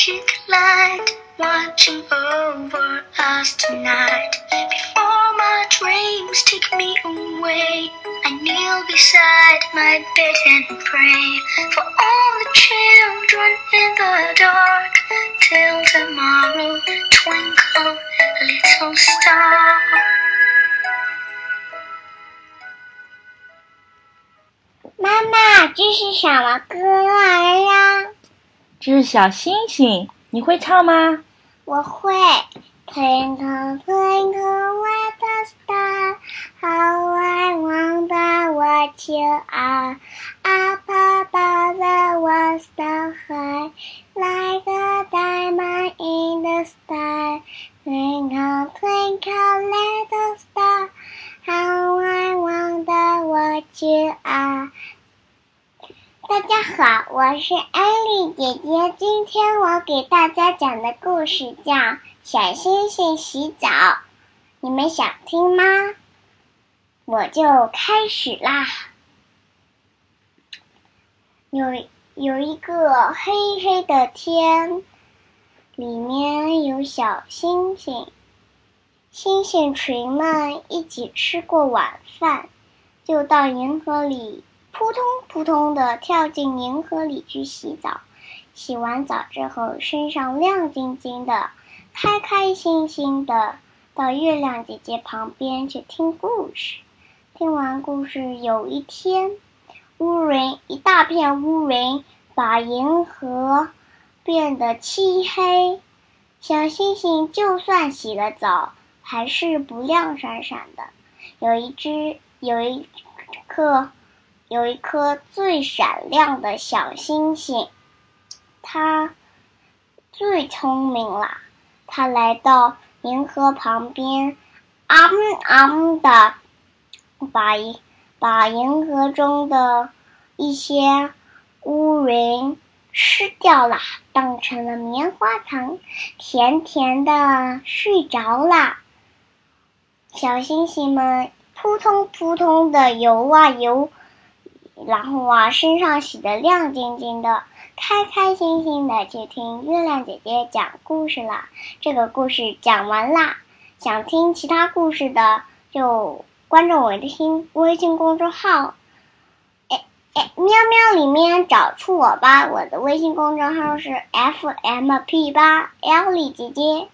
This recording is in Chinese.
magic light watching over us tonight. Before my dreams take me away, I kneel beside my bed and pray for all the children in the dark. Till tomorrow, twinkle, little star. 妈妈，这是什么歌儿呀？ 这是小星星，你会唱吗？我会。Twinkle, twinkle, little star, how I wonder what you are. Up above the world so high, like a diamond in the sky. Twinkle, twinkle, little star, how I wonder what you are. 大家好，我是艾丽姐姐。今天我给大家讲的故事叫《小星星洗澡》，你们想听吗？我就开始啦。有有一个黑黑的天，里面有小星星，星星群们一起吃过晚饭，就到银河里。扑通扑通的跳进银河里去洗澡，洗完澡之后身上亮晶晶的，开开心心的到月亮姐姐旁边去听故事。听完故事，有一天，乌云一大片乌云把银河变得漆黑，小星星就算洗了澡，还是不亮闪闪的。有一只，有一颗。有一颗最闪亮的小星星，它最聪明了。它来到银河旁边，啊啊的把把银河中的一些乌云吃掉了，当成了棉花糖，甜甜的睡着了。小星星们扑通扑通的游啊游。然后啊，身上洗得亮晶晶的，开开心心的去听月亮姐姐讲故事了。这个故事讲完啦，想听其他故事的就关注我的新微信公众号，哎哎，喵喵里面找出我吧。我的微信公众号是 f m p 八 l 里姐姐。